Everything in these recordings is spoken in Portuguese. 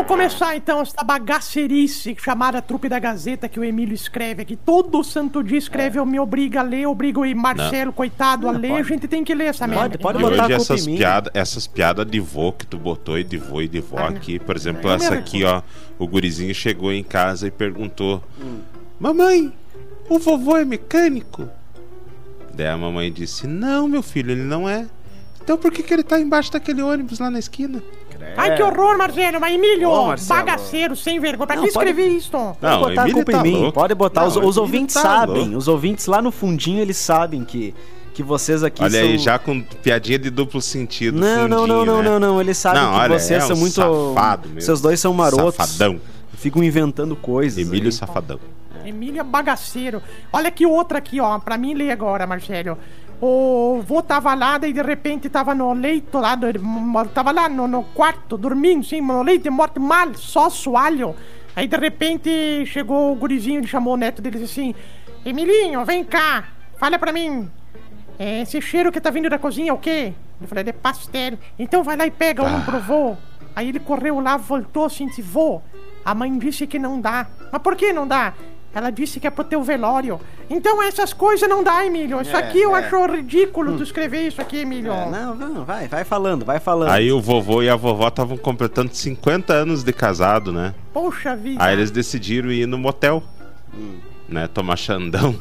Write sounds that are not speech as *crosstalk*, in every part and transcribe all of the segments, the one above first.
Vamos começar então essa bagacerice chamada Trupe da Gazeta que o Emílio escreve aqui. Todo santo dia escreve, eu me obriga a ler, obrigo o Marcelo, coitado, a ler. A gente tem que ler essa merda. Pode E botar a hoje essas em mim. piadas essas piadas de vô que tu botou e de vô e de vó Ah, aqui, por exemplo, É essa aqui, ó, o gurizinho chegou em casa e perguntou: Mamãe, o vovô é mecânico? Daí a mamãe disse: Não, meu filho, ele não é. Então por que, que ele tá embaixo daquele ônibus lá na esquina? Ai, que horror, Marcelo. Mas Emílio, Ô, Marcelo. bagaceiro, sem vergonha. Pra Não, que pode- escrever isso? Não, Pode botar a Emílio culpa tá em mim. louco. Pode botar. Não, os, os Emílio ouvintes tá sabem. louco. Os ouvintes lá no fundinho, eles sabem que, que vocês aqui Olha são... aí, já com piadinha de duplo sentido. Não, não, não, não, né? não, não. Eles sabem Não, que olha, vocês é são um muito. safado mesmo. Seus dois são marotos. Safadão. Ficam inventando coisas. Emílio aí. Safadão. Emílio é bagaceiro. Olha aqui outra aqui, ó. Pra mim ler agora, Marcelo. O vô tava lá, daí de repente tava no leito lá, tava lá no, no quarto, dormindo, sim, no leito, morto mal, só soalho. Aí de repente chegou o gurizinho, ele chamou o neto dele e assim: Emilinho, vem cá, fala pra mim. é, esse cheiro que tá vindo da cozinha é o quê? Eu falei, é de pastel. Então vai lá e pega um pro vô. Aí ele correu lá, voltou assim, disse, vô, a mãe disse que não dá. Mas por que não dá? Ela disse que é pro teu velório. Então essas coisas não dá, Emílio. Isso É, aqui eu é. acho ridículo tu escrever isso aqui, Emílio. É, não, não, vai, vai falando, vai falando. Aí o vovô e a vovó estavam completando 50 anos de casado, né? Poxa vida. Aí eles decidiram ir no motel, né? Tomar xandão.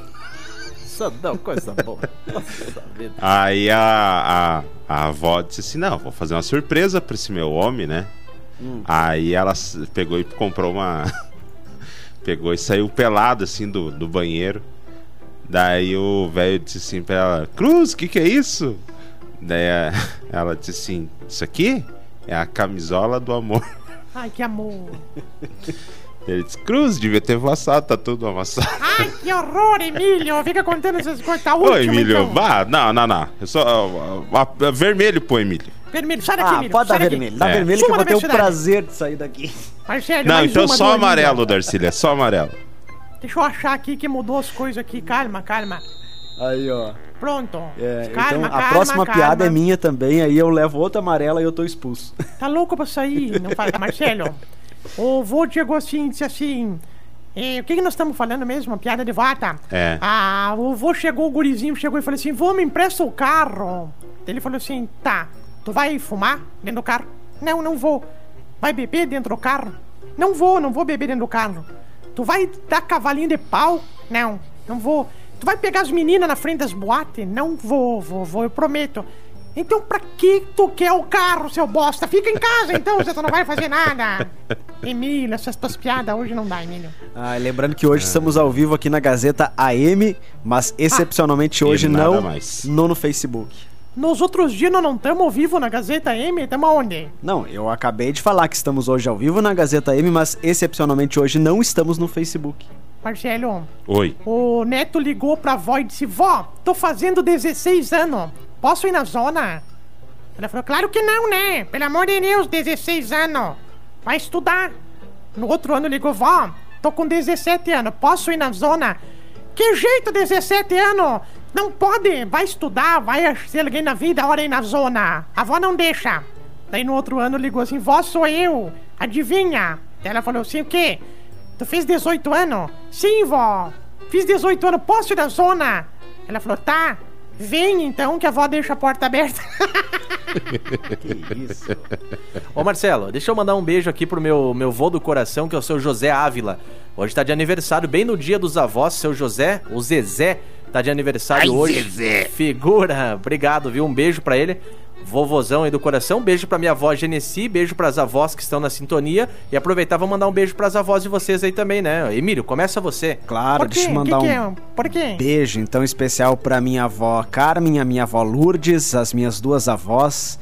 Não, coisa boa. Nossa vida. Aí a, a, a avó disse assim: Não, vou fazer uma surpresa pra esse meu homem, né? Aí ela pegou e comprou uma. Pegou e saiu pelado assim do, do banheiro. Daí o velho disse assim pra ela: Cruz, o que, que é isso? Daí a- *laughs* ela disse assim: Isso aqui é a camisola do amor. *laughs* Ai, que amor. Ele disse: Cruz, devia ter amassado, tá tudo amassado. *laughs* Ai, que horror, Emílio. Fica contando essas coisas. Tá Ô, último, Emílio, então. vá, não, não, não. Eu só. ó, ó, vermelho pro Emílio. Vermelho, sai daqui, Ah, Emílio. pode dar daqui. vermelho. Dá É. vermelho que eu Suma vou ter o prazer de sair daqui. Marcelo, Não, então uma só amarelo. Darcília, só amarelo. Deixa eu achar aqui que mudou as coisas aqui. Calma, calma. Aí, ó. Pronto. É, calma, então a calma, próxima calma. piada é minha também, aí eu levo outra amarela e eu tô expulso. Tá louco pra sair? Não fala, Marcelo. *laughs* O vô chegou assim e disse assim. eh, o que, que nós estamos falando mesmo? Uma piada de vata? É. Ah, o vô chegou, o gurizinho chegou e falou assim: Vô, me empresta o carro. Ele falou assim: Tá, tu vai fumar dentro do carro? Não, não vou. Vai beber dentro do carro? Não vou, não vou beber dentro do carro. Tu vai dar cavalinho de pau? Não, não vou. Tu vai pegar as meninas na frente das boates? Não vou, vou, vou, eu prometo. Então pra que tu quer o carro, seu bosta? Fica em casa então, você não vai fazer nada. *laughs* Emílio, essas tuas piadas hoje não dá, Emílio. Ah, lembrando que hoje estamos ao vivo aqui na Gazeta AM, mas excepcionalmente hoje E nada não, mais. não no Facebook. Nos outros dias nós não estamos ao vivo na Gazeta M, estamos aonde? Não, eu acabei de falar que estamos hoje ao vivo na Gazeta AM, mas excepcionalmente hoje não estamos no Facebook. Marcelo, Oi. o Neto ligou pra avó e disse: Vó, tô fazendo 16 anos, posso ir na zona? Ela falou: Claro que não, né? Pelo amor de Deus, 16 anos, vai estudar. No outro ano ligou: Vó, tô com 17 anos, posso ir na zona? Que jeito, 17 anos? Não pode, vai estudar, vai ser alguém na vida, hora ir na zona. A avó não deixa. Daí no outro ano ligou assim: Vó, sou eu, adivinha? Daí ela falou assim: O quê? Tu fez 18 anos? Sim, vó. Fiz 18 anos, posso ir na zona? Ela falou, tá. Vem então que a avó deixa a porta aberta. *laughs* Que isso? Ô Marcelo, deixa eu mandar um beijo aqui pro meu, meu vô do coração, que é o seu José Ávila. Hoje tá de aniversário, bem no dia dos avós, seu José, o Zezé, tá de aniversário hoje. Figura, obrigado, viu? Um beijo pra ele. Vovozão aí do coração, beijo pra minha avó Genesi, beijo pras avós que estão na sintonia. E aproveitar, vou mandar um beijo pras avós de vocês aí também, né? Emílio, começa você. Claro, Por quê? deixa eu Que mandar que um é? Por quê? beijo então especial pra minha avó Carmen, a minha avó Lourdes, as minhas duas avós.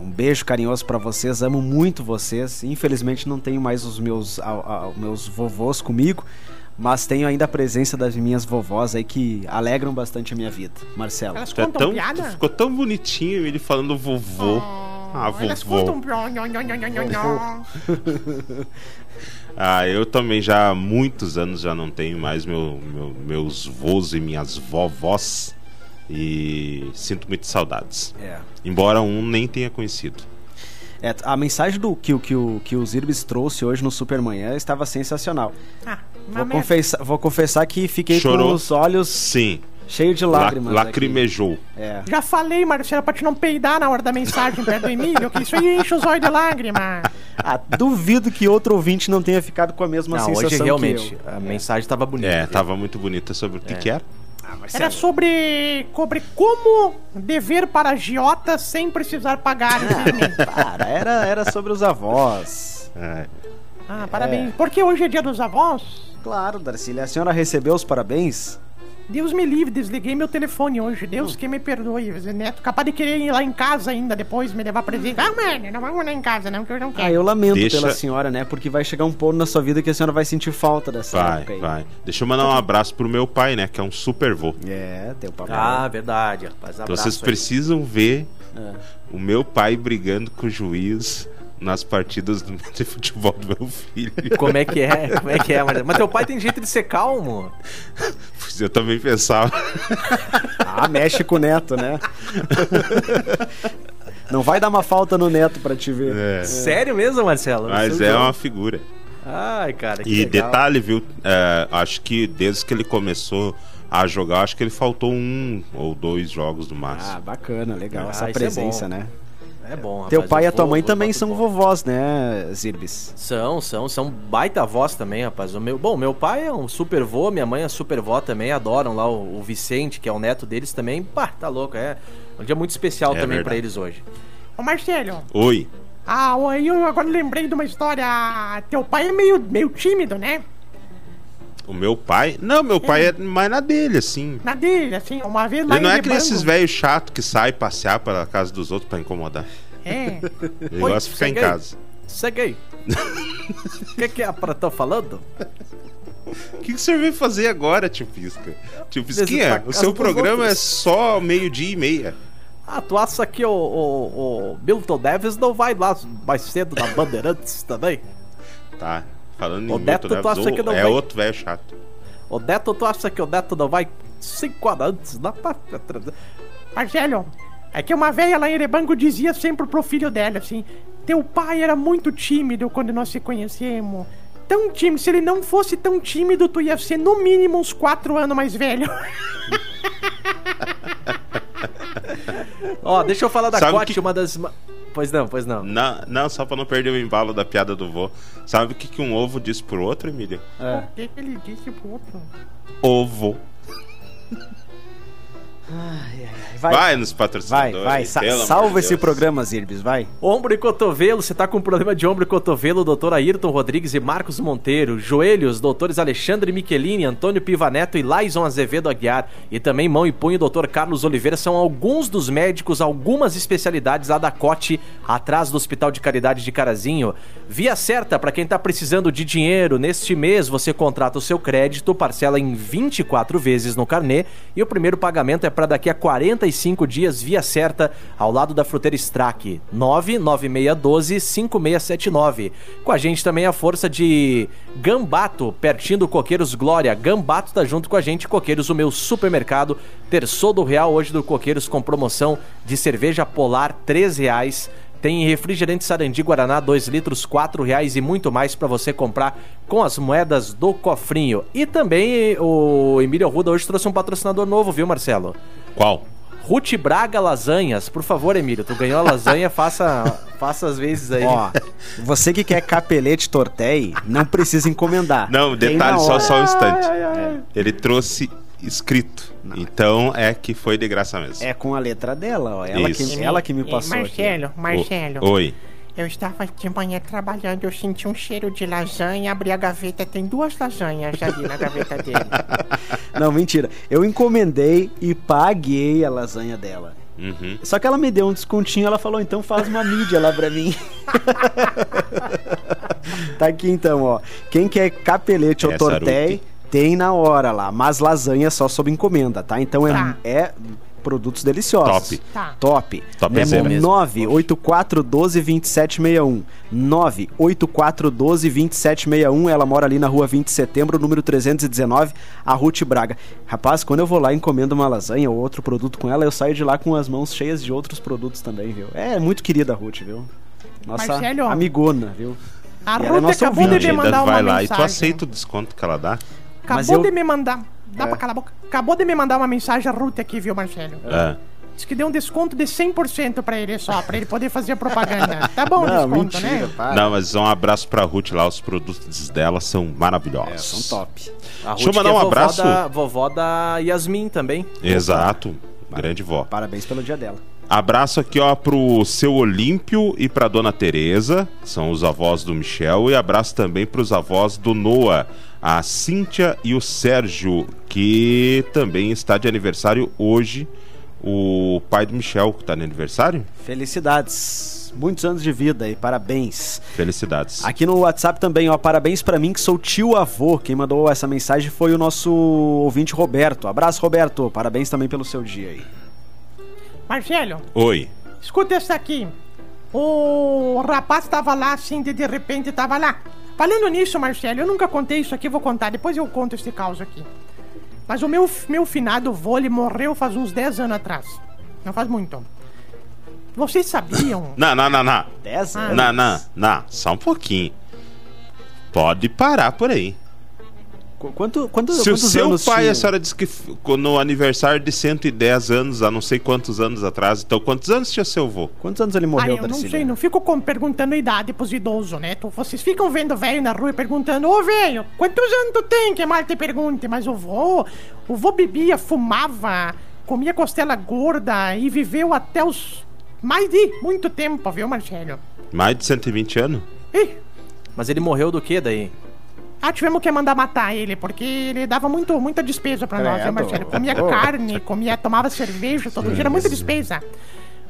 um beijo carinhoso pra vocês, amo muito vocês. Infelizmente não tenho mais os meus, a- a- meus vovôs comigo, mas tenho ainda a presença das minhas vovós aí que alegram bastante a minha vida. Marcelo. Elas Tu é contam tão, piada? ficou tão bonitinho ele falando vovô. Ah, Elas vovô. contam nho, nho. *laughs* Ah, eu também já há muitos anos já não tenho mais meu, meu- meus vôs e minhas vovós. E sinto muitas saudades. É. Embora um nem tenha conhecido. É, a mensagem do que, o- que, o, que o Zirbis trouxe hoje no Supermanhã estava sensacional. Ah, Vou confessar, vou confessar que fiquei Chorou? com os olhos Sim. cheios de La lágrimas. lacrimejou. aqui. É. Já falei, Marcelo, pra te não peidar na hora da mensagem perto do Emílio, que isso aí enche os olhos de lágrima. Ah, duvido que outro ouvinte não tenha ficado com a mesma Não, sensação hoje que realmente eu. a mensagem tava bonita. É, tava muito bonita sobre o que, que era. Ah, Era sobre, sobre como dever para agiotas sem precisar pagar. entende? Para, era, era sobre os avós. É. Ah, parabéns. Porque hoje é dia dos avós. Claro, Darcília, a senhora recebeu os parabéns? Deus me livre, desliguei meu telefone hoje. Deus que me perdoe. Zé Neto, capaz de querer ir lá em casa ainda depois, me levar presente. Ah, mano, não vamos lá em casa não, que eu não quero. Ah, eu lamento Deixa- pela senhora, né? Porque vai chegar um ponto na sua vida que a senhora vai sentir falta dessa Vai, época aí. vai. Deixa eu mandar um abraço pro meu pai, né? Que é um super vô. É, teu papai. Ah, verdade, rapaz. Então Abraço vocês aí. precisam ver É. o meu pai brigando com o juiz nas partidas do- *laughs* de futebol do meu filho. Como é que é? Como é que é? Mas, mas teu pai tem jeito de ser calmo. Pois eu também pensava. Ah, mexe com o neto, né? Não vai dar uma falta no neto pra te ver. É. Sério mesmo, Marcelo? Mas é jogo. uma figura. Ai, cara, que E legal. detalhe, viu? é, acho que desde que ele começou a jogar, acho que ele faltou um ou dois jogos no máximo. Ah, bacana, legal Ah, essa é presença, bom. né? É bom, rapaz. Teu pai e a tua vou- mãe vou também são bom. vovós, né, Zirbis? São, são, são baita avós também, rapaz. O meu, bom, meu pai é um super vô, minha mãe é super vó também, adoram lá o, o Vicente, que é o neto deles também. Pá, tá louco, é um dia muito especial É também pra verdade. eles hoje. Ô, Marcelo. Oi. Ah, aí eu agora lembrei de uma história. Teu pai é meio, meio tímido, né? O meu pai. Não, meu pai é mais na dele, assim. Na dele, assim, uma vez lá Ele não é que nem Rebango- esses velhos chatos que saem passear pela casa dos outros pra incomodar. É. *laughs* Ele Oi, gosta de ficar em casa. Segue aí. O *laughs* que, que é pra tô falando? O que, que você veio fazer agora, tio Pisca? Tio Pisquinha, o seu programa é outros. só meio-dia e meia. Ah, tu acha que o, o, o Milton Neves não vai lá mais cedo na Bandeirantes também? Tá. Falando em O Neto, Milton tu Neves, acha que ou- não é vai- outro velho chato. O Neto, tu acha que o Neto não vai cinco horas antes lá pra... Marcelo, é que uma velha lá em Erebango dizia sempre pro filho dela assim: Teu pai era muito tímido quando nós se conhecemos. Tão tímido, se ele não fosse tão tímido, tu ia ser no mínimo uns 4 anos mais velho. *laughs* Ó, deixa eu falar da Sabe Cote, que- uma das... Pois não, pois não. Não, não, só pra não perder o embalo da piada do vô. Sabe o que, que um ovo disse pro outro, Emília? É. O que, que ele disse pro outro? Ovo. Vai, Vai nos vai, patrocinadores. vai. Sa- amor salva de esse Deus. programa, Zirbis, vai. Ombro e cotovelo, você tá com problema de ombro e cotovelo, doutor Ayrton Rodrigues e Marcos Monteiro. Joelhos, doutores Alexandre Michelini, Antônio Pivaneto e Laison Azevedo Aguiar. E também mão e punho, doutor Carlos Oliveira, são alguns dos médicos, algumas especialidades lá da Cote, atrás do Hospital de Caridade de Carazinho. Via certa para quem tá precisando de dinheiro. Neste mês você contrata o seu crédito, parcela em 24 vezes no carnê e o primeiro pagamento é para daqui a 45 dias via certa ao lado da fruteira Strack 99612-5679. Com a gente também a força de Gambato, pertinho do Coqueiros Glória. Gambato tá junto com a gente, Coqueiros, o meu supermercado. Terçou do Real hoje do Coqueiros com promoção de cerveja polar, R$ reais. Tem refrigerante Sarandi Guaraná, 2 litros, R$ reais e muito mais para você comprar com as moedas do cofrinho. E também o Emílio Ruda hoje trouxe um patrocinador novo, viu, Marcelo? Qual? Ruth Braga Lasanhas. Por favor, Emílio, tu ganhou a lasanha, *laughs* faça, faça as vezes aí. Ó, você que quer capelete tortei, não precisa encomendar. Não, detalhe, só, só um instante. Ele trouxe escrito. Então é que foi de graça mesmo. É com a letra dela, ó. Ela, Isso. que, ela que me passou aqui. Marcelo, O- Marcelo. Oi. Eu estava de manhã trabalhando, eu senti um cheiro de lasanha, abri a gaveta, tem duas lasanhas ali na gaveta dele. *laughs* Não, mentira. Eu encomendei e paguei a lasanha dela. Uhum. Só que ela me deu um descontinho, ela falou, então faz uma mídia lá pra mim. *laughs* tá aqui então, ó. Quem quer capelete ou Essa tortéi. Tem na hora lá. Mas lasanha é só sob encomenda, tá? Então é, Tá. é produtos deliciosos. Top. Tá. Top. Topzera. Né, 984122761. 984122761. Ela mora ali na rua 20 de setembro, número 319, a Ruth Braga. Rapaz, quando eu vou lá e encomendo uma lasanha ou outro produto com ela, eu saio de lá com as mãos cheias de outros produtos também, viu? É muito querida a Ruth, viu? Nossa Marcelo. amigona, viu? A E ela é Ruth nossa acabou de ouvinte, Ainda mandar uma vai lá mensagem. e tu aceita o desconto que ela dá? Acabou eu- de me mandar. Dá É. pra calar a boca? Acabou de me mandar uma mensagem a Ruth aqui, viu, Marcelo? É. Diz que deu um desconto de 100% pra ele só, pra ele poder fazer a propaganda. *laughs* Tá bom o Não, desconto, mentira, né? para. Não, mas um abraço pra Ruth lá, os produtos dela são É, maravilhosos. são top. A Deixa eu Ruth, mandar que é um vovó abraço. Da, vovó da Yasmin também. Exato. Grande vó. Parabéns pelo dia dela. Abraço aqui, ó, pro seu Olímpio e pra dona Tereza, que são os avós do Michel, e abraço também pros avós do Noah, a Cíntia e o Sérgio, que também está de aniversário hoje. O pai do Michel, que tá de aniversário? Felicidades. Muitos anos de vida e parabéns. Felicidades. Aqui no WhatsApp também, ó, parabéns pra mim que sou tio avô. Quem mandou essa mensagem foi o nosso ouvinte Roberto. Abraço, Roberto. Parabéns também pelo seu dia aí. Marcelo, Oi. escuta essa aqui. O rapaz tava lá, assim, de, de repente tava lá. Falando nisso, Marcelo, eu nunca contei isso aqui, vou contar. Depois eu conto esse caos aqui. Mas o meu, meu finado vô, ele morreu faz uns 10 anos atrás. Não faz muito. Vocês sabiam? *coughs* Não, não, não, não. 10 Ah. anos? Não, não, não. Só um pouquinho. Pode parar por aí. Qu- Quanto, quanto, Se o seu anos pai, tinha? a senhora disse que no aniversário de 110 anos, há não sei quantos anos atrás, então quantos anos tinha seu avô? Quantos anos ele Ah, morreu, eu não Darcília? sei, não fico com- perguntando a idade pros idosos, né? Tu- vocês ficam vendo velho na rua e perguntando, ô velho, quantos anos tu tem? Que mal te pergunte, mas o vô, o vô bebia, fumava, comia costela gorda e viveu até os mais de muito tempo, viu, Marcelo? Mais de 120 anos? Ih, Mas ele morreu do que daí? Ah, tivemos que mandar matar ele, porque ele dava muito, muita despesa pra nós, Credo. Marcelo? Comia carne, comia, tomava cerveja, todo dia, era muita despesa.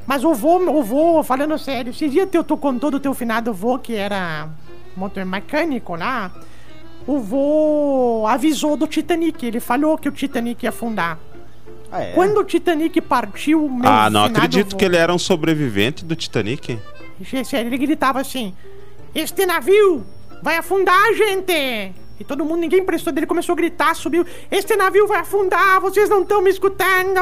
Mas o vô, o vô, falando sério, esse dia teu, tu contou do teu finado vô, que era motor mecânico lá, o vô avisou do Titanic, ele falou que o Titanic ia afundar. Ah, é? Quando o Titanic partiu, meu ah, não acredito vô- que ele era um sobrevivente do Titanic. Ele gritava assim: Este navio vai afundar, gente! E todo mundo, ninguém prestou dele, começou a gritar, subiu: Este navio vai afundar, vocês não estão me escutando!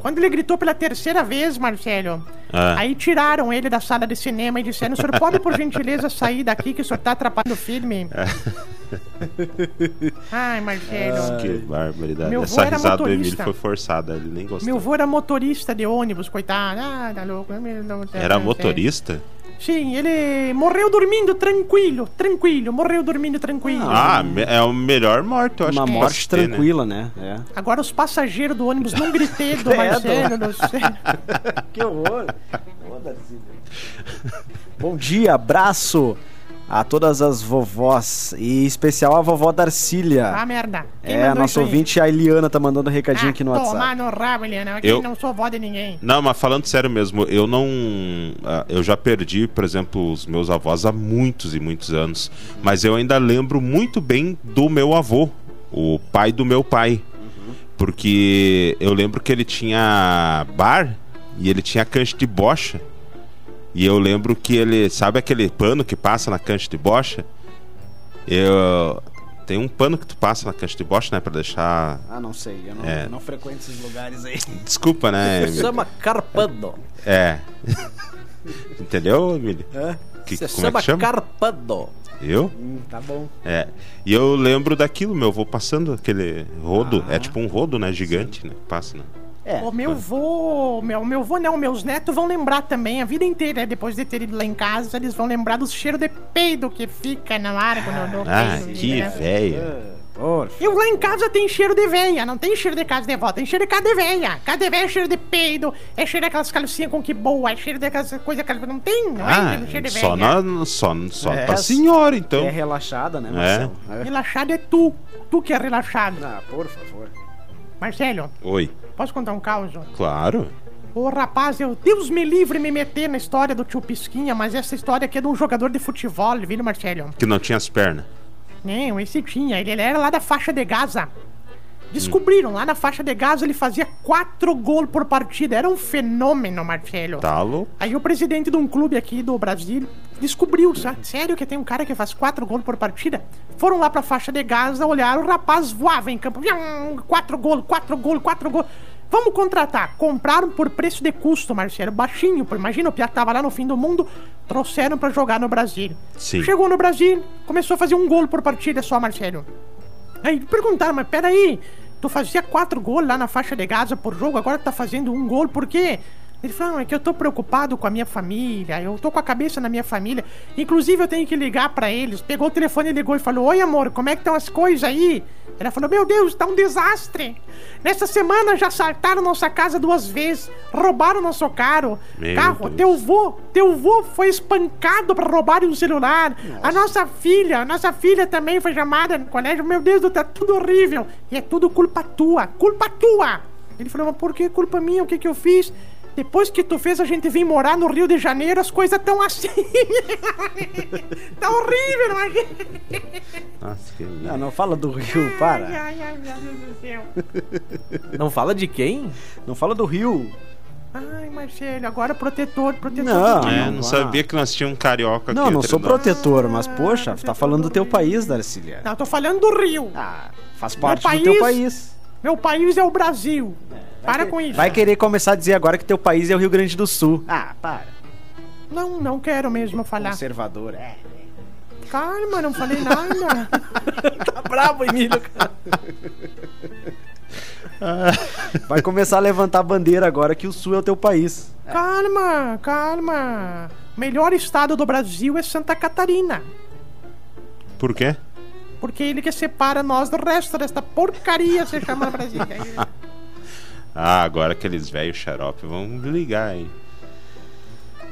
Quando ele gritou pela terceira vez, Marcelo, Ah. aí tiraram ele da sala de cinema e disseram: O senhor pode, por gentileza, sair daqui que o senhor tá atrapalhando o filme? Ai, Marcelo. Que barbaridade. Meu Essa risada do motorista. Emílio foi forçada, ele nem gostou. Meu avô era motorista de ônibus, coitado. Ah, tá louco. Era motorista? Sim, ele morreu dormindo tranquilo, tranquilo, morreu dormindo tranquilo. Ah, me- é a melhor morte, eu acho Uma que morte ter, né? tranquila, né? É. Agora os passageiros do ônibus não gritedo, Credo. *laughs* Marcelo, do céu. *laughs* Que horror. Bom dia, abraço a todas as vovós e em especial a vovó Darcília. Ah, merda. Quem é, a nossa ouvinte, a Eliana, tá mandando um recadinho ah, aqui no Tomar WhatsApp. no rabo, Eliana. Eu- não sou vó de ninguém. Não, mas falando sério mesmo, eu não. ah, Eu já perdi, por exemplo, os meus avós há muitos e muitos anos. Mas eu ainda lembro muito bem do meu avô, o pai do meu pai. Porque eu lembro que ele tinha bar e ele tinha cancha de bocha. E eu lembro que ele. Sabe aquele pano que passa na cancha de bocha? Eu. Tem um pano que tu passa na cancha de bocha, né? Pra deixar. Ah, não sei, eu não, É. não frequento esses lugares aí. *laughs* Desculpa, né? Se chama carpando. É. *laughs* Entendeu, Emílio? É? Que, Se como é chama que chama? carpando. Eu? Hum, tá bom. É. E eu lembro daquilo, meu avô passando aquele rodo. Ah. É tipo um rodo, né? Gigante, né? Passa, né? É. O meu vô, meu, meu vô não, meus netos vão lembrar também a vida inteira, depois de ter ido lá em casa, eles vão lembrar do cheiro de peido que fica na ar quando eu dou Ah, peido, que né? velho. Eu lá em casa tem cheiro de veia, não tem cheiro de casa de vó, tem cheiro de casa de veia. Casa de veia é cheiro de peido, é cheiro daquelas calcinhas com que boa, é cheiro daquelas coisas que não tem, não Ah, é cheiro de só, veia. na, só, só É, pra senhora, É então. relaxada, né, É. Marcelo? É. Relaxado é tu, tu que é relaxado. Ah, por favor. Marcelo, Oi. posso contar um caos? Claro. Ô rapaz, eu, Deus me livre me meter na história do tio Pisquinha, mas essa história aqui é de um jogador de futebol, viu, Marcelo? Que não tinha as pernas. Não, esse tinha, ele, ele era lá da faixa de Gaza. Descobriram, lá na faixa de Gaza ele fazia quatro gols por partida, era um fenômeno, Marcelo. Tá louco? Aí o presidente de um clube aqui do Brasil descobriu, sabe? sério que tem um cara que faz quatro gols por partida? Foram lá pra faixa de Gaza, olharam, o rapaz voava em campo, quatro gols, quatro gols, quatro gols. Vamos contratar. Compraram por preço de custo, Marcelo, baixinho. pô. Imagina, o Piá tava lá no fim do mundo, trouxeram pra jogar no Brasil. Sim. Chegou no Brasil, começou a fazer um gol por partida só, Marcelo. Aí perguntaram, mas peraí, tu fazia quatro gols lá na faixa de Gaza por jogo, agora tu tá fazendo um gol, por quê? Ele falou, é que eu tô preocupado com a minha família, eu tô com a cabeça na minha família. Inclusive eu tenho que ligar pra eles. Pegou o telefone ligou e falou, oi amor, como é que estão as coisas aí? Ela falou, meu Deus, tá um desastre. Nessa semana já assaltaram nossa casa duas vezes, roubaram nosso carro. Meu carro, Deus. teu vô, teu vô foi espancado pra roubarem um celular. A nossa filha, a nossa filha também foi chamada no colégio. Meu Deus, tá tudo horrível. E é tudo culpa tua, culpa tua. Ele falou, mas por que culpa minha? O que que eu fiz? Depois que tu fez a gente vir morar no Rio de Janeiro, as coisas tão assim. *laughs* tá horrível, mas... Nossa, que Não, não fala do Rio, para. Ai, ai, ai, meu Deus do céu. Não fala de quem? Não fala do Rio. Ai, Marcelo, agora protetor, protetor. Não. do- É, não sabia que nós tínhamos um carioca aqui. Não, não sou nós. protetor, mas poxa, tá falando do teu país, Darcília. Não, eu tô falando do Rio. Ah, faz parte país- do teu país. Meu país é o Brasil. Para com isso. Vai querer começar a dizer agora que teu país é o Rio Grande do Sul. Ah, para. Não, não quero mesmo falar. Conservador, é. Calma, não falei nada. *laughs* Tá bravo, Emílio, cara. Vai começar a levantar a bandeira agora que o Sul é o teu país. calma, calma. Melhor estado do Brasil é Santa Catarina. Por quê? Porque ele que separa nós do resto desta porcaria se chama *laughs* Brasil. Ah, agora aqueles velhos xarope vão ligar, hein?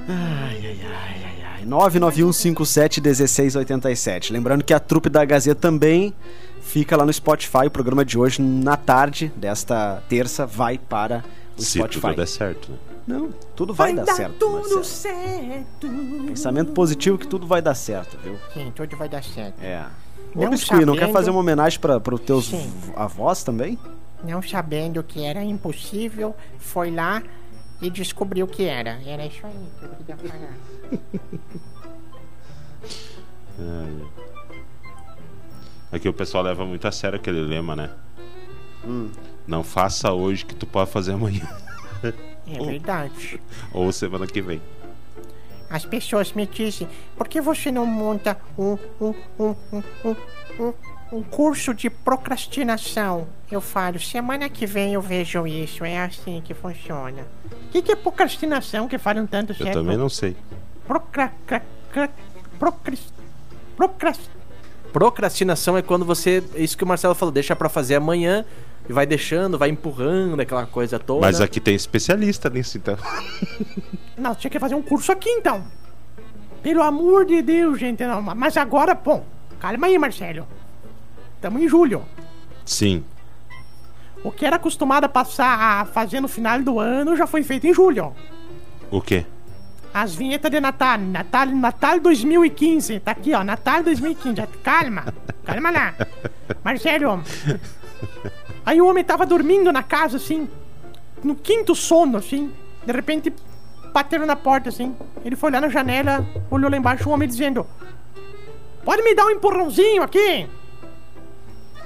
Ai, ai, ai, ai, ai. 991571687. Lembrando que a trupe da Gazeta também fica lá no Spotify. O programa de hoje, na tarde desta terça, vai para o Se Spotify. tudo der certo, né? Não, tudo vai, dar, certo. tudo Marcelo. certo. Pensamento positivo que tudo vai dar certo, viu? Sim, tudo vai dar certo. É. Ô, Não Biscuit, não quer sabendo- fazer uma homenagem para os teus Sim. avós também? Não sabendo que era impossível, foi lá e descobriu que era. Era isso aí que eu queria falar. *laughs* Aqui o pessoal leva muito a sério aquele lema, né? Hum. Não faça hoje que tu pode fazer amanhã. É verdade. Ou semana que vem. As pessoas me dizem, por que você não monta um, um, um, um, um, um, um curso de procrastinação? Eu falo, semana que vem eu vejo isso, é assim que funciona. O que, que é procrastinação que falam tanto Eu certo? também não sei. Procra... cra- cra- Procras... Procras... Procrastinação é quando você. Isso que o Marcelo falou, deixa pra fazer amanhã e vai deixando, vai empurrando aquela coisa toda. Mas aqui tem especialista nisso, então. *laughs* Não, tinha que fazer um curso aqui então. Pelo amor de Deus, gente. Não. Mas agora, bom, calma aí, Marcelo. Estamos em julho. Sim. O que era acostumado a passar a fazer no final do ano já foi feito em julho. O quê? As vinhetas de Natal. Natal, Natal 2015. Tá aqui, ó. Natal 2015. Calma. Calma lá. Marcelo. Aí o homem tava dormindo na casa, assim. No quinto sono, assim. De repente, bateram na porta, assim. Ele foi lá na janela, olhou lá embaixo, o homem dizendo: Pode me dar um empurrãozinho aqui?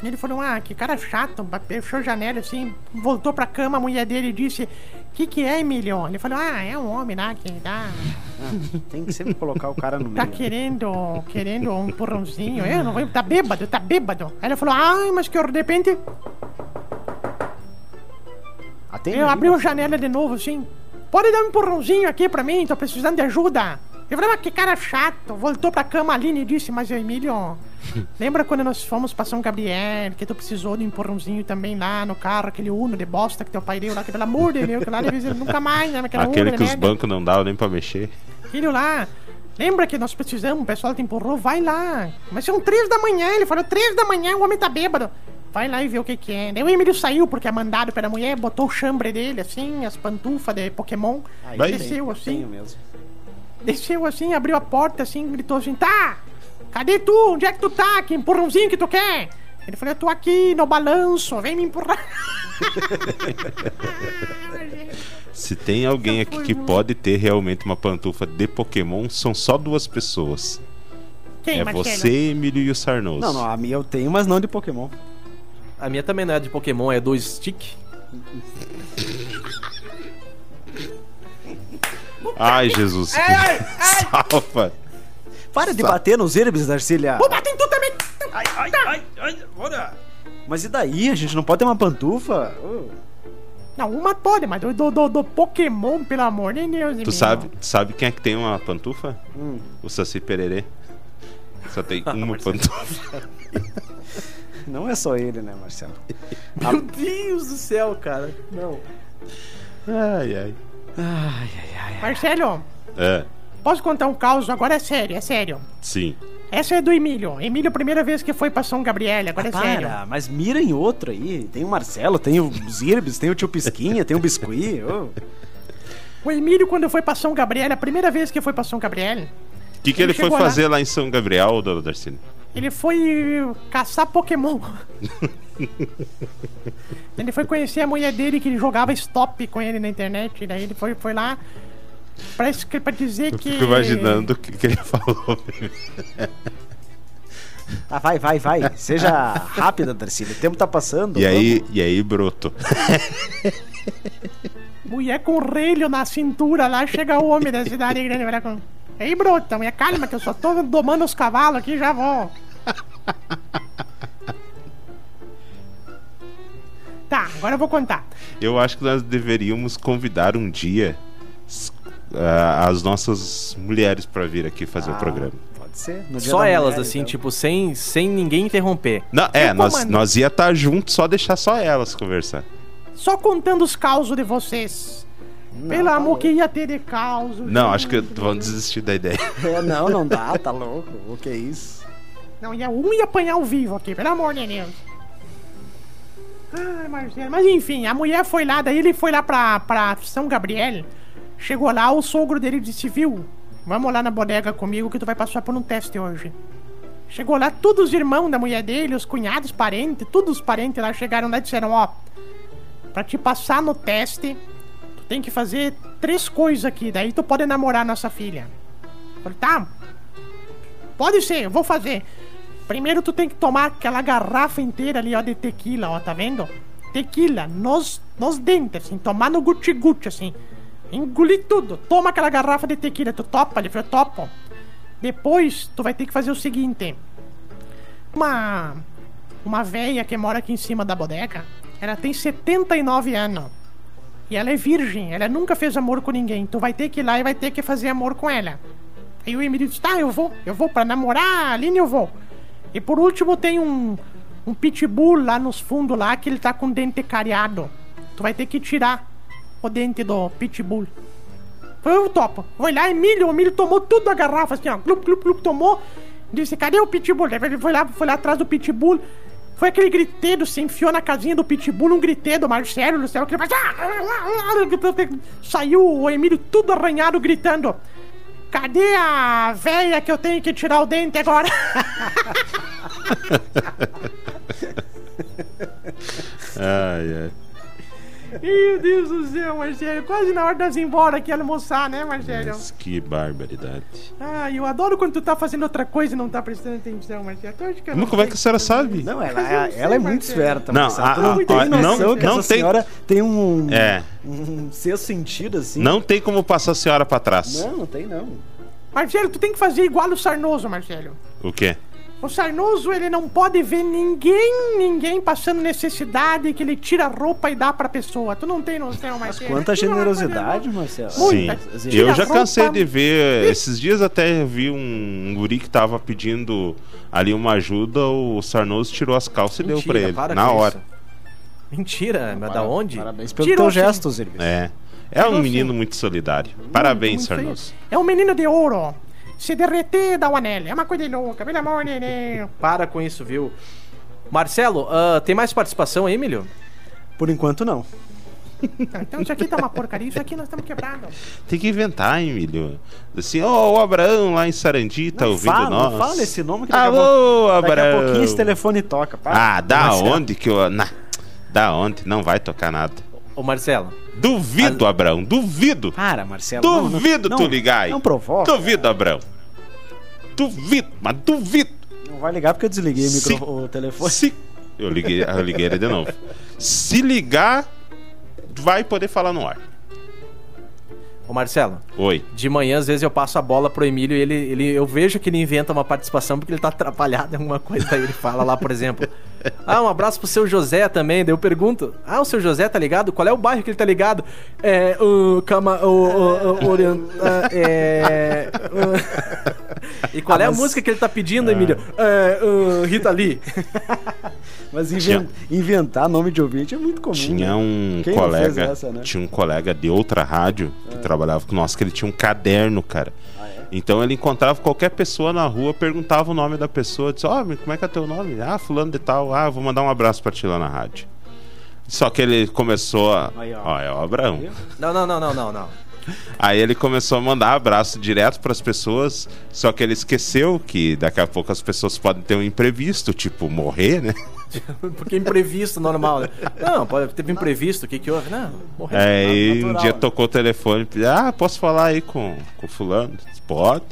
Ele falou, ah, que cara chato, fechou a janela assim, voltou pra cama, a mulher dele disse, que que é, Emílio? Ele falou, ah, é um homem lá que tá, *laughs* Tem que sempre colocar o cara no tá meio. querendo, querendo um empurrãozinho, eu não vou, tá bêbado, tá bêbado. Aí ele falou, ai, mas que de repente, Atende eu abri a Marcelo. janela de novo assim, pode dar um empurrãozinho aqui pra mim, tô precisando de ajuda. Eu falei, mas que cara chato, voltou pra cama, a Aline disse, mas Emílio, *laughs* lembra quando nós fomos pra São Gabriel, que tu precisou de um empurrãozinho também lá no carro, aquele Uno de bosta que teu pai deu lá, que pelo amor de Deus, que lá ser nunca mais, né, aquela Aquele Uno que de os bancos não davam nem pra mexer. Filho lá, lembra que nós precisamos, o pessoal te empurrou, vai lá. Mas são três da manhã, ele falou, três da manhã, o homem tá bêbado. Vai lá e vê o que que é. Daí o Emílio saiu porque é mandado pela mulher, botou o chambre dele, assim, as pantufas de Pokémon. Aí desceu tem- assim, tenho mesmo. desceu assim, abriu a porta assim, gritou assim, tá! Cadê tu? Onde é que tu tá? Que empurrãozinho que tu quer? Ele falou, eu tô aqui no balanço, vem me empurrar. *laughs* Se tem alguém aqui que pode ter realmente uma pantufa de Pokémon, são só duas pessoas. Quem, é Marcelo? você, Emílio e o Sarnoso. Não, não, a minha eu tenho, mas não de Pokémon. A minha também não é de Pokémon, é do Stick. Ai, Jesus. Salva. Para de Sa- bater nos herbes, Darcília. Vou bater em tu também! Ai, ai, ai, ai, bora. Mas e daí? A gente não pode ter uma pantufa? Oh. Não, uma toda, mas do, do, do, do Pokémon, pelo amor de Deus. Tu sabe, tu sabe quem é que tem uma pantufa? Hum. O Saci Pererê. Só tem *laughs* uma pantufa. *laughs* Não é só ele, né, Marcelo? *laughs* Meu Deus do céu, cara. Não. Ai, ai. Ai, ai, ai. Marcelo, É, posso contar um caos? Agora é sério, é sério. sim. Essa é do Emílio. Emílio, primeira vez que foi pra São Gabriel, agora é sério. Para, mas mira em outro aí. Tem o Marcelo, tem os herbes, tem o tio Pisquinha, tem o Biscuit. oh. O Emílio, quando foi pra São Gabriel, a primeira vez que foi pra São Gabriel, O que, que ele, Ele foi lá. fazer lá. em São Gabriel, dona Darcine? Ele foi caçar Pokémon. *laughs* ele foi conhecer a mulher dele que jogava stop com ele na internet. Daí ele foi, foi lá pra, pra dizer Eu que. fico imaginando o que, que ele falou. Ah, vai, vai, vai. Seja rápida, Darcília. O tempo tá passando. E aí, e aí, broto? Mulher com relho na cintura lá, chega o homem da cidade grande. vai lá com... Ei, brota, mulher, calma que eu só tô domando os cavalos aqui já vou. Tá, agora eu vou contar. Eu acho que nós deveríamos convidar um dia ah, as nossas mulheres pra vir aqui fazer o programa. Pode ser. Só elas, mulher, assim, então. tipo, sem, sem ninguém interromper. Não, é, nós, comando. nós ia estar juntos, só deixar só elas conversar. Só contando os causos de vocês. Pelo tá amor louco. que ia ter de caos. Não, acho que vão desistir da ideia. *laughs* É, não, não dá, tá louco. O que é isso? Não, ia, um ia apanhar ao vivo aqui, pelo amor de Deus. Ai, Marcelo. Mas enfim, a mulher foi lá, daí ele foi lá pra, pra São Gabriel. Chegou lá, o sogro dele disse: Viu, vamos lá na bodega comigo que tu vai passar por um teste hoje. Chegou lá, todos os irmãos da mulher dele, os cunhados, parentes, todos os parentes lá chegaram lá e disseram: Ó, pra te passar no teste, tem que fazer três coisas aqui, daí tu pode namorar nossa filha. Tá, Pode ser, eu vou fazer. Primeiro tu tem que tomar aquela garrafa inteira ali, ó, de tequila, ó, tá vendo? Tequila, nos, nos dentes, assim, tomar no guti-guti, assim. Engolir tudo. Toma aquela garrafa de tequila, tu topa? Ele falou, topo. Depois, tu vai ter que fazer o seguinte. Uma... Uma véia que mora aqui em cima da bodega, ela tem 79 anos. E ela é virgem, ela nunca fez amor com ninguém. Tu vai ter que ir lá e vai ter que fazer amor com ela. Aí o Emílio disse, tá, eu vou, eu vou pra namorar a Aline, eu vou. E por último tem um, um pitbull lá nos fundos lá que ele tá com o dente cariado. Tu vai ter que tirar o dente do pitbull. Foi eu topo. Foi lá, Emílio, o Emílio tomou tudo da garrafa, assim, ó. Glup, glup, glup, tomou. Disse, cadê o pitbull? Ele foi lá, foi lá atrás do pitbull. Foi aquele griteiro, se enfiou na casinha do pitbull, um griteiro do Marcelo, no céu, que ele faz... Saiu o Emílio tudo arranhado, gritando. Cadê a véia que eu tenho que tirar o dente agora? *laughs* Ai, ai. Meu Deus do céu, Marcelo. Quase na hora de nós ir embora aqui almoçar, né, Marcelo? Mas que barbaridade. Ai, eu adoro quando tu tá fazendo outra coisa e não tá prestando atenção, Marcelo. Eu não Mas como é que a senhora sabe? Não, ela, Mas eu não sei, ela é muito esperta, Não, Marcelo. a- Tu não a- a- não- que não essa tem- senhora tem um, É. um sexto sentido, assim. Não tem como passar a senhora pra trás. Não, não tem não. Marcelo, tu tem que fazer igual o Sarnoso, Marcelo. O quê? O Sarnoso, ele não pode ver ninguém, ninguém passando necessidade que ele tira a roupa e dá pra pessoa. Tu não tem noção, Marcelo. Quanta vai generosidade, Marcelo. Muita. Sim. Eu já cansei de ver. Esses dias até vi um guri que tava pedindo ali uma ajuda. O Sarnoso tirou as calças e deu pra ele. para Na hora. isso. Mentira, mas da onde? Parabéns pelo Tirou, teu gesto, Zirbis. É. É um menino muito solidário. Parabéns. Sarnoso. É um menino de ouro. Se derreter, dá o anel. É uma coisa louca, pelo amor de Deus. Para com isso, viu? Marcelo, ah, tem mais participação aí, Emílio? Por enquanto, não. Então isso aqui tá uma porcaria, isso aqui nós estamos quebrados. Tem que inventar, Emílio. Assim, ó, o Abraão lá em Sarandi tá não ouvindo fala, nós. não fala esse nome que daqui, a, Alô, daqui a Abraão. pouquinho esse telefone toca. para. Ah, da Marcelo. onde que eu. Na, da onde? Não vai tocar nada. Ô, Marcelo. Duvido, Abraão, duvido. Para, Marcelo. não, não- Duvido não, tu ligar aí. Não provoca. Duvido, Abraão. Duvido, mas duvido. Não vai ligar porque eu desliguei o, Se- o telefone. Se... Eu liguei, eu liguei ele de novo. Se ligar, vai poder falar no ar. Ô, Marcelo. Oi. De manhã, às vezes, eu passo a bola pro Emílio e ele, ele, eu vejo que ele inventa uma participação porque ele tá atrapalhado em alguma coisa. Aí ele fala lá, por exemplo. Ah, um abraço pro seu José também. Daí eu pergunto: Ah, o seu José tá ligado? Qual é o bairro que ele tá ligado? É. O. Cama. O. o, o orient- ah, é. ah. *laughs* E qual é a Ah, música que ele tá pedindo, Emílio? É. ah, Rita Lee. *laughs* Mas inven- inventar nome de ouvinte é muito comum. Tinha né? um Quem não colega, fez essa, né? tinha um colega de outra rádio que trabalhava com nós que ele tinha um caderno, cara. Ah, é? Então ele encontrava qualquer pessoa na rua, perguntava o nome da pessoa, disse: "Ó, como é que é teu nome?" "Ah, fulano de tal. Ah, vou mandar um abraço pra ti lá na rádio." Só que ele começou a, Aí, ó. ó, é o Abraão. Não, não, não, não, não, não. Aí ele começou a mandar abraço direto pras pessoas, só que ele esqueceu que daqui a pouco as pessoas podem ter um imprevisto, tipo morrer, né? *laughs* Porque imprevisto, normal. né? Não, pode, teve imprevisto, o que que houve? Não, morreu. É, e um dia tocou o telefone, ah, posso falar aí com, com fulano? Pode.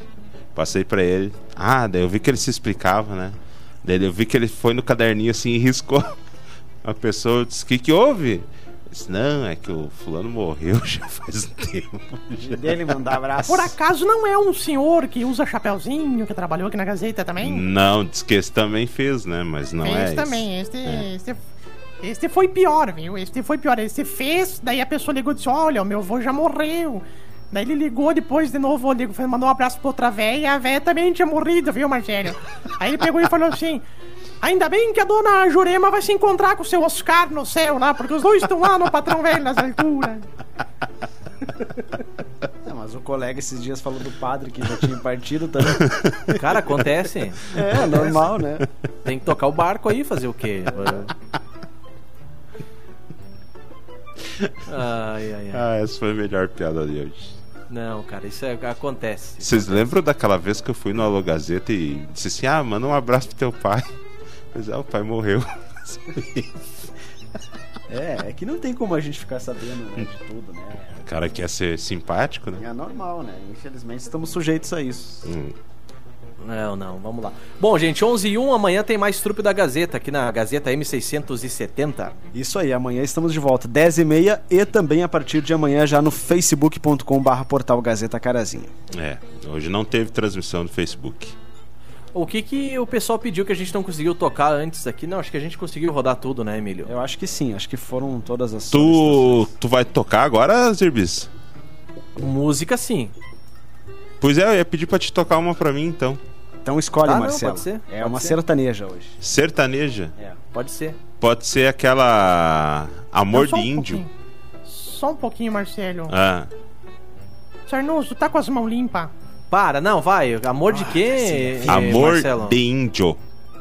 Passei pra ele. Ah, daí eu vi que ele se explicava, né? Daí eu vi que ele foi no caderninho assim e riscou. *laughs* A pessoa disse, o que que houve? Disse, não, é que o fulano morreu *laughs* já faz um tempo. E dele mandar abraço. Por acaso não é um senhor que usa chapeuzinho, que trabalhou aqui na Gazeta também? Não, diz que esse também fez, né? Mas não é Esse isso. também, este, este, este foi pior, viu? Este foi pior. Este fez, daí a pessoa ligou e disse: Olha, o meu avô já morreu. Daí ele ligou depois de novo, ligou, mandou um abraço pra outra véia, e a véia também tinha morrido, viu, Marcelo? Aí ele pegou e falou assim: Ainda bem que a dona Jurema vai se encontrar com o seu Oscar no céu lá, porque os dois estão lá no patrão velho nas alturas. Não, mas o colega esses dias falou do padre que já tinha partido também. Cara, acontece. É, normal, né? Tem que tocar o barco aí, fazer o quê? Ai, ai, ai. Ah, essa foi a melhor piada de hoje. Não, cara, isso é- acontece. Vocês lembram daquela vez que eu fui no Alô Gazeta e disse assim: Ah, manda um abraço pro teu pai. Mas é, o pai morreu. É, é que não tem como a gente ficar sabendo né, de tudo, né? O cara quer ser simpático, né? É normal, né? Infelizmente estamos sujeitos a isso. Hum. Não, não, vamos lá. Bom, gente, 11 e 1, amanhã tem mais trupe da Gazeta, aqui na Gazeta M670. Isso aí, amanhã estamos de volta, 10h30 e também a partir de amanhã já no facebook.com/barra portal Gazeta Carazinho. É, hoje não teve transmissão no Facebook. O que que o pessoal pediu que a gente não conseguiu tocar antes aqui? Não, acho que a gente conseguiu rodar tudo, né, Emílio? Eu acho que sim, acho que foram todas as Tu, tu vai tocar agora, Zirbis? Música, sim. Pois é, eu ia pedir pra te tocar uma pra mim então. Então escolhe, Tá, não, Marcelo. pode ser, É pode uma ser. sertaneja hoje. Sertaneja. É. Pode ser. Pode ser aquela. Amor um de Índio. pouquinho. Só um pouquinho, Marcelo. Ah, Sarnoso, tá com as mãos limpas? Para, não, vai. Amor de quê, eh, Amor Marcelo? de Índio.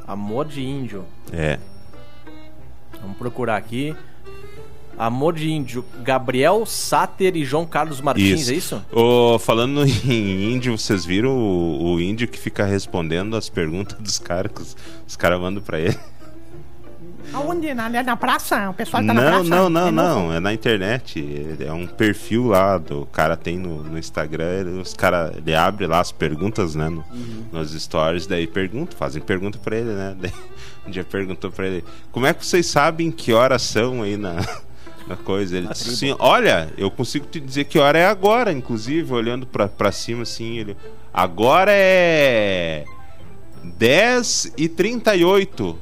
Amor de índio. É. Vamos procurar aqui. Amor de índio. Gabriel Sáter e João Carlos Martins, Isso. é isso? Ô, falando *laughs* em índio, vocês viram o, o índio que fica respondendo as perguntas dos caras os caras mandam pra ele? Aonde? Na, na praça? O pessoal tá na Não, praça? não, não, De novo? não. É na internet. É um perfil lá do cara tem no, no Instagram. ele- Os cara, ele abre lá as perguntas, né? No, Nos stories, daí pergunta, fazem pergunta pra ele, né? *laughs* Daí, um dia perguntou pra ele: Como é que vocês sabem que horas são aí na, *laughs* na coisa? Ele disse assim: Olha, eu consigo te dizer que hora é agora, inclusive, olhando pra, pra cima assim. Ele: Agora é 10 e 38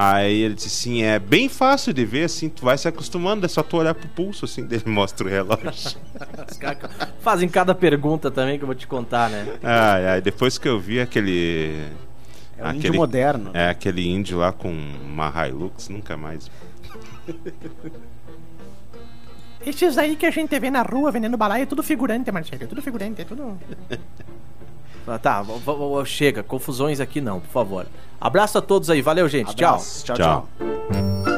Aí ele disse assim, é bem fácil de ver, assim, tu vai se acostumando, é só tu olhar pro pulso, assim, *laughs* dele mostra o relógio. *laughs* Os caras fazem cada pergunta também que eu vou te contar, né? ai, ai, depois que eu vi aquele... É um índio moderno. É, aquele índio lá com uma Hilux, nunca mais. Esses aí que a gente vê na rua vendendo balaia é tudo figurante, Marcelo. É tudo figurante, é tudo. *laughs* Ah, tá, chega. Confusões aqui não, por favor. Abraço a todos aí. Valeu, gente. Abraço. Tchau. tchau.